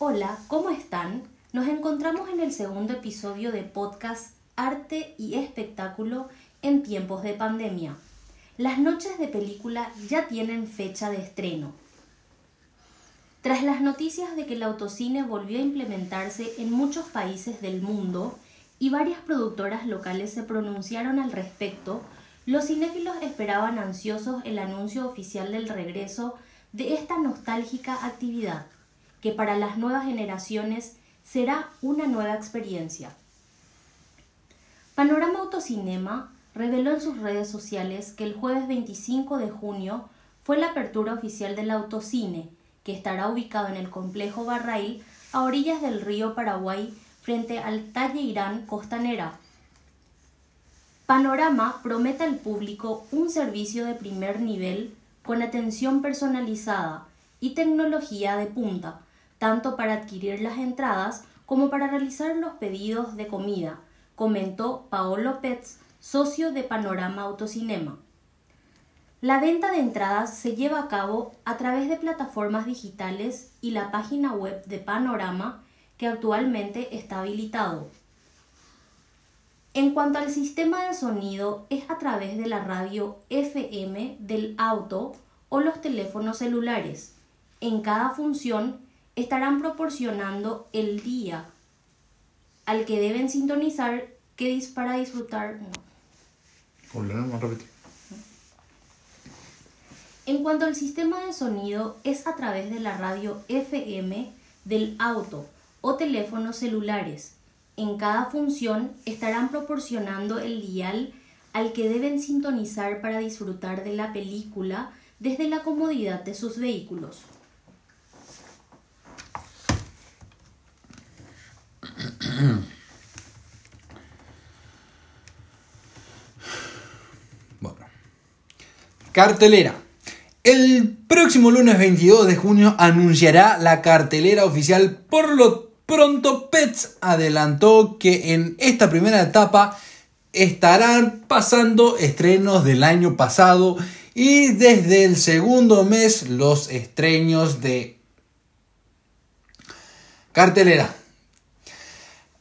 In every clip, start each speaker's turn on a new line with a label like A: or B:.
A: Hola, ¿cómo están? Nos encontramos en el segundo episodio de podcast Arte y Espectáculo en tiempos de pandemia. Las noches de película ya tienen fecha de estreno. Tras las noticias de que el autocine volvió a implementarse en muchos países del mundo y varias productoras locales se pronunciaron al respecto, los cinéfilos esperaban ansiosos el anuncio oficial del regreso de esta nostálgica actividad que para las nuevas generaciones será una nueva experiencia. Panorama Autocinema reveló en sus redes sociales que el jueves 25 de junio fue la apertura oficial del autocine, que estará ubicado en el complejo Barrail a orillas del río Paraguay frente al Talle Irán Costanera. Panorama promete al público un servicio de primer nivel con atención personalizada y tecnología de punta, tanto para adquirir las entradas como para realizar los pedidos de comida, comentó Paolo Pets, socio de Panorama Autocinema. La venta de entradas se lleva a cabo a través de plataformas digitales y la página web de Panorama, que actualmente está habilitado. En cuanto al sistema de sonido, es a través de la radio FM del auto o los teléfonos celulares. En cada función estarán proporcionando el día al que deben sintonizar que para disfrutar. En cuanto al sistema de sonido, es a través de la radio FM del auto o teléfonos celulares. En cada función estarán proporcionando el dial al que deben sintonizar para disfrutar de la película desde la comodidad de sus vehículos.
B: Bueno. Cartelera. El próximo lunes 22 de junio anunciará la cartelera oficial. Por lo pronto, Pets adelantó que en esta primera etapa estarán pasando estrenos del año pasado y desde el segundo mes los estrenos de cartelera.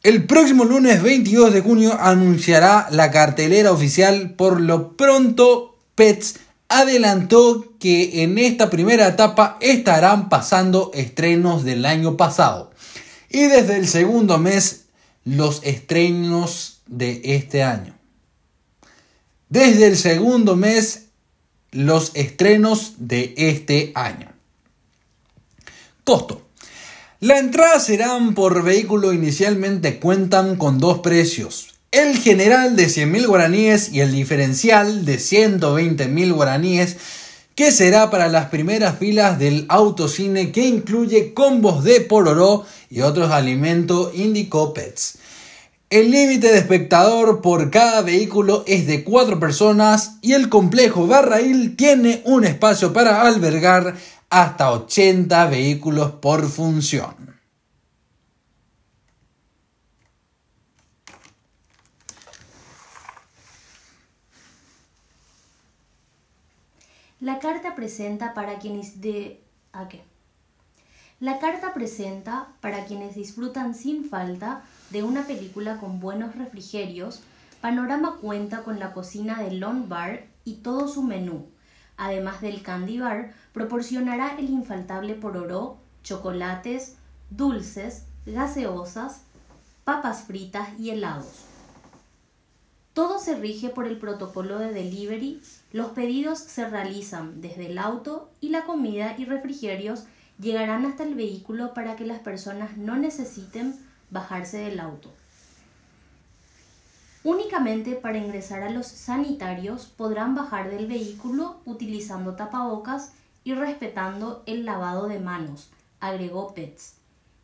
B: El próximo lunes 22 de junio anunciará la cartelera oficial. Por lo pronto, Pets adelantó que en esta primera etapa estarán pasando estrenos del año pasado. Y desde el segundo mes, los estrenos de este año. Desde el segundo mes, los estrenos de este año. Costo. La entrada serán por vehículo inicialmente cuentan con dos precios. El general de 100.000 guaraníes y el diferencial de 120.000 guaraníes que será para las primeras filas del autocine que incluye combos de pororó y otros alimentos indicó Pets. El límite de espectador por cada vehículo es de 4 personas y el complejo Barrail tiene un espacio para albergar hasta 80 vehículos por función.
A: La carta presenta para quienes de ¿a qué? La carta presenta para quienes disfrutan sin falta de una película con buenos refrigerios. Panorama cuenta con la cocina de Lone Bar y todo su menú además del candy bar, proporcionará el infaltable pororó, chocolates, dulces, gaseosas, papas fritas y helados. Todo se rige por el protocolo de delivery, los pedidos se realizan desde el auto y la comida y refrigerios llegarán hasta el vehículo para que las personas no necesiten bajarse del auto. Únicamente para ingresar a los sanitarios podrán bajar del vehículo utilizando tapabocas y respetando el lavado de manos, agregó Pets.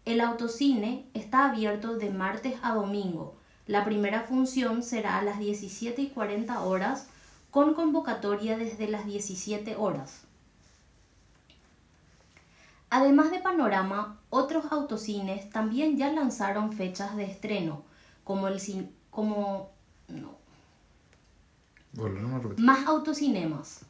A: El autocine está abierto de martes a domingo. La primera función será a las 17 y 40 horas con convocatoria desde las 17 horas. Además de Panorama, otros autocines también ya lanzaron fechas de estreno, como el, como. Más autocinemas.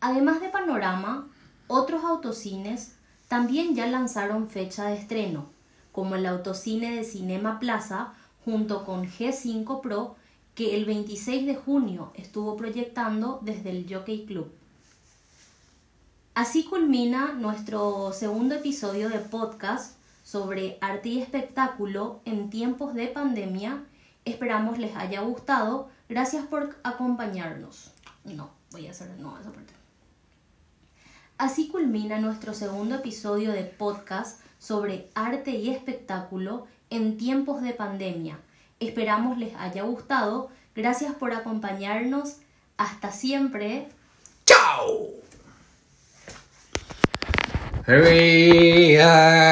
A: Además de Panorama, otros autocines también ya lanzaron fecha de estreno. como el autocine de Cinema Plaza, junto con G5 Pro, que el 26 de junio estuvo proyectando desde el Jockey Club. Así culmina nuestro segundo episodio de podcast sobre arte y espectáculo en tiempos de pandemia. Esperamos les haya gustado. Gracias por acompañarnos. No, voy a hacer no esa parte. Así culmina nuestro segundo episodio de podcast sobre arte y espectáculo en tiempos de pandemia. Esperamos les haya gustado. Gracias por acompañarnos. Hasta siempre.
B: ¡Chao!